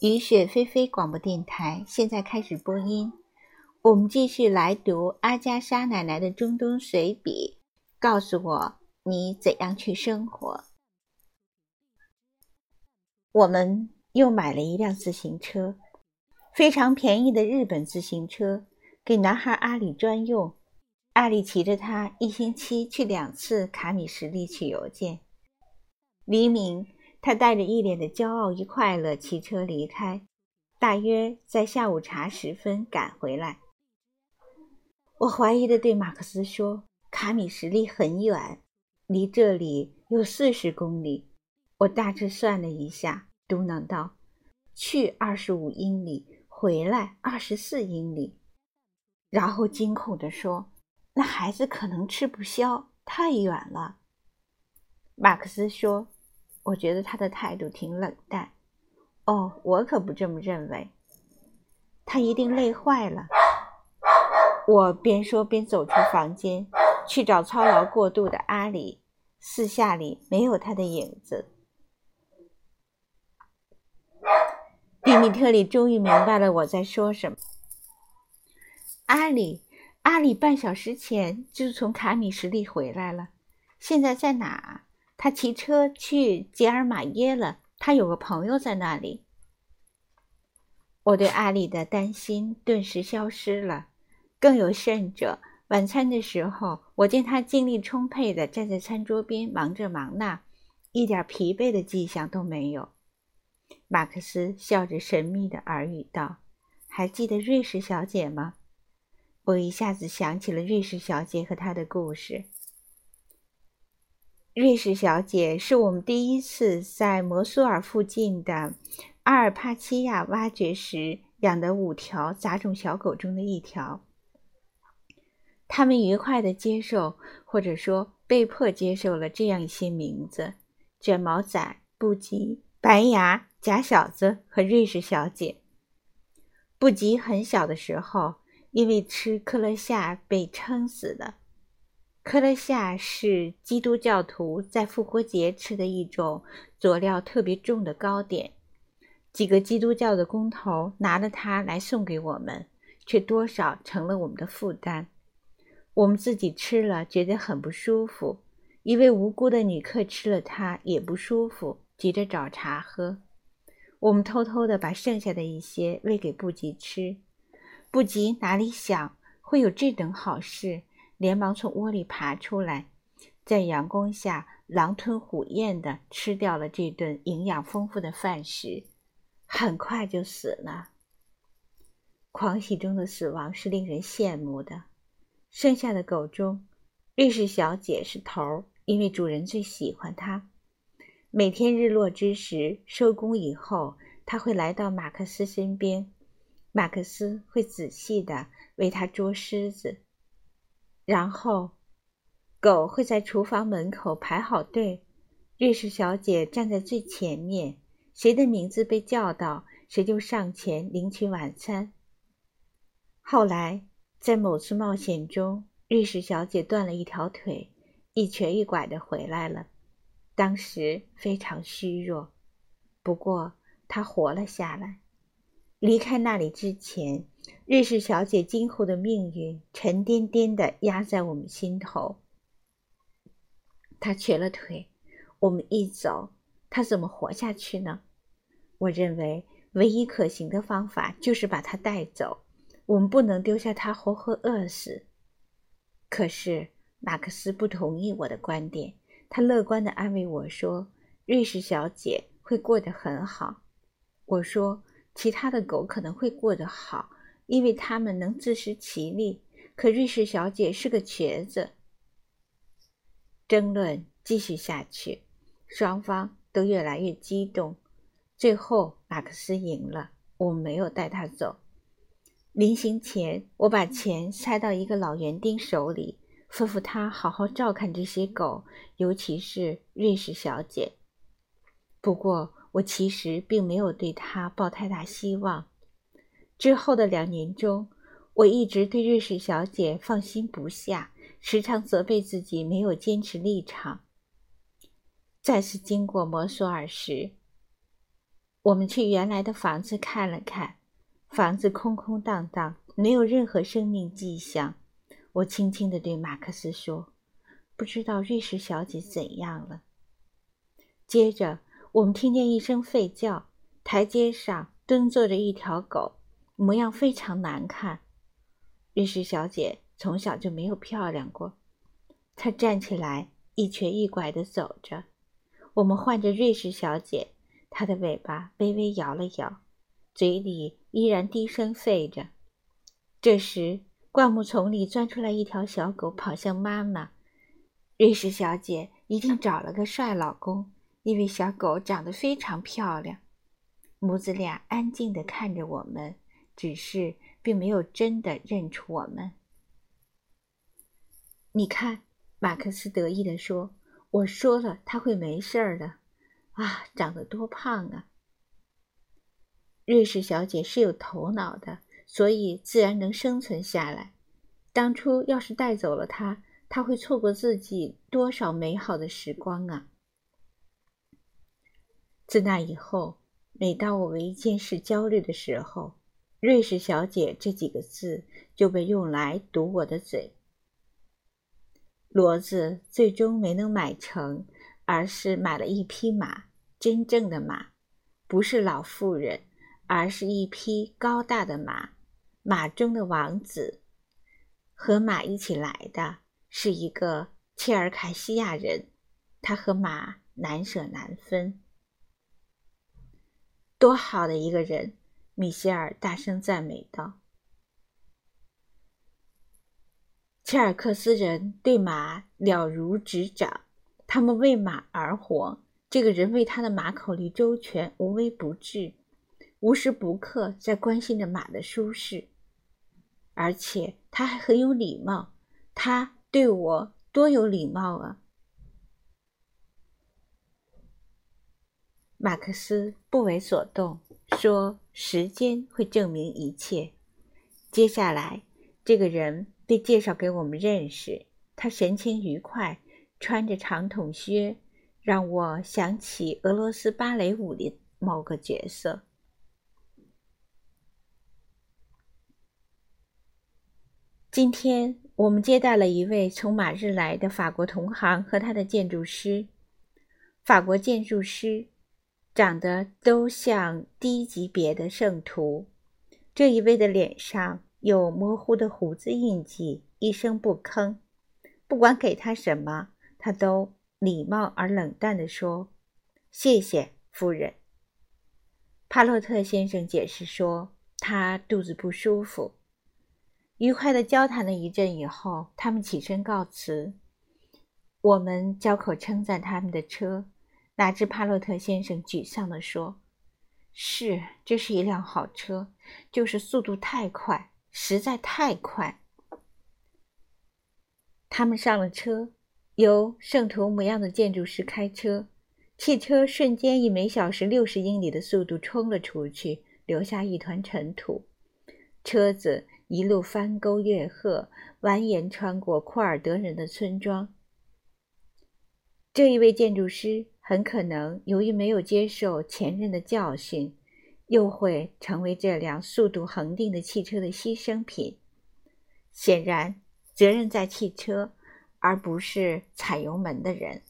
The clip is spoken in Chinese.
雨雪霏霏广播电台现在开始播音。我们继续来读阿加莎奶奶的中东随笔。告诉我你怎样去生活。我们又买了一辆自行车，非常便宜的日本自行车，给男孩阿里专用。阿里骑着它一星期去两次卡米什利取邮件。黎明。他带着一脸的骄傲与快乐骑车离开，大约在下午茶时分赶回来。我怀疑地对马克思说：“卡米什利很远，离这里有四十公里。”我大致算了一下，嘟囔道：“去二十五英里，回来二十四英里。”然后惊恐地说：“那孩子可能吃不消，太远了。”马克思说。我觉得他的态度挺冷淡。哦，我可不这么认为。他一定累坏了。我边说边走出房间，去找操劳过度的阿里。四下里没有他的影子。迪米特里终于明白了我在说什么。阿里，阿里半小时前就从卡米什利回来了，现在在哪？他骑车去吉尔马耶了。他有个朋友在那里。我对阿里的担心顿时消失了。更有甚者，晚餐的时候，我见他精力充沛地站在餐桌边，忙这忙那，一点疲惫的迹象都没有。马克思笑着神秘地耳语道：“还记得瑞士小姐吗？”我一下子想起了瑞士小姐和她的故事。瑞士小姐是我们第一次在摩苏尔附近的阿尔帕奇亚挖掘时养的五条杂种小狗中的一条。他们愉快地接受，或者说被迫接受了这样一些名字：卷毛仔、布吉、白牙、假小子和瑞士小姐。布吉很小的时候因为吃克勒夏被撑死了。克勒夏是基督教徒在复活节吃的一种佐料特别重的糕点。几个基督教的工头拿了它来送给我们，却多少成了我们的负担。我们自己吃了，觉得很不舒服。一位无辜的女客吃了它也不舒服，急着找茶喝。我们偷偷地把剩下的一些喂给布吉吃。布吉哪里想会有这等好事？连忙从窝里爬出来，在阳光下狼吞虎咽地吃掉了这顿营养丰富的饭食，很快就死了。狂喜中的死亡是令人羡慕的。剩下的狗中，瑞士小姐是头儿，因为主人最喜欢它。每天日落之时，收工以后，它会来到马克思身边，马克思会仔细地为它捉虱子。然后，狗会在厨房门口排好队，瑞士小姐站在最前面，谁的名字被叫到，谁就上前领取晚餐。后来，在某次冒险中，瑞士小姐断了一条腿，一瘸一拐的回来了，当时非常虚弱，不过她活了下来。离开那里之前。瑞士小姐今后的命运沉甸甸地压在我们心头。她瘸了腿，我们一走，她怎么活下去呢？我认为唯一可行的方法就是把她带走。我们不能丢下她活活饿死。可是马克思不同意我的观点，他乐观地安慰我说：“瑞士小姐会过得很好。”我说：“其他的狗可能会过得好。”因为他们能自食其力，可瑞士小姐是个瘸子。争论继续下去，双方都越来越激动。最后，马克思赢了。我没有带他走。临行前，我把钱塞到一个老园丁手里，吩咐他好好照看这些狗，尤其是瑞士小姐。不过，我其实并没有对他抱太大希望。之后的两年中，我一直对瑞士小姐放心不下，时常责备自己没有坚持立场。再次经过摩索尔时，我们去原来的房子看了看，房子空空荡荡，没有任何生命迹象。我轻轻地对马克思说：“不知道瑞士小姐怎样了。”接着，我们听见一声吠叫，台阶上蹲坐着一条狗，模样非常难看。瑞士小姐从小就没有漂亮过。她站起来，一瘸一拐地走着。我们唤着瑞士小姐。她的尾巴微微摇了摇，嘴里依然低声吠着。这时，灌木丛里钻出来一条小狗，跑向妈妈。瑞士小姐一定找了个帅老公，因为小狗长得非常漂亮。母子俩安静地看着我们，只是并没有真的认出我们。你看，马克思得意地说：“我说了，他会没事儿的。”啊，长得多胖啊！瑞士小姐是有头脑的，所以自然能生存下来。当初要是带走了她，她会错过自己多少美好的时光啊！自那以后，每当我为一件事焦虑的时候，“瑞士小姐”这几个字就被用来堵我的嘴。骡子最终没能买成，而是买了一匹马。真正的马，不是老妇人，而是一匹高大的马。马中的王子，和马一起来的是一个切尔凯西亚人，他和马难舍难分。多好的一个人！米歇尔大声赞美道。切尔克斯人对马了如指掌，他们为马而活。这个人为他的马考虑周全，无微不至，无时不刻在关心着马的舒适，而且他还很有礼貌。他对我多有礼貌啊！马克思不为所动，说：“时间会证明一切。”接下来，这个人被介绍给我们认识。他神情愉快，穿着长筒靴。让我想起俄罗斯芭蕾舞的某个角色。今天我们接待了一位从马日来的法国同行和他的建筑师。法国建筑师长得都像低级别的圣徒。这一位的脸上有模糊的胡子印记，一声不吭。不管给他什么，他都。礼貌而冷淡地说：“谢谢，夫人。”帕洛特先生解释说：“他肚子不舒服。”愉快地交谈了一阵以后，他们起身告辞。我们交口称赞他们的车，哪知帕洛特先生沮丧地说：“是，这是一辆好车，就是速度太快，实在太快。”他们上了车。由圣徒模样的建筑师开车，汽车瞬间以每小时六十英里的速度冲了出去，留下一团尘土。车子一路翻沟越壑，蜿蜒穿过库尔德人的村庄。这一位建筑师很可能由于没有接受前任的教训，又会成为这辆速度恒定的汽车的牺牲品。显然，责任在汽车。而不是踩油门的人。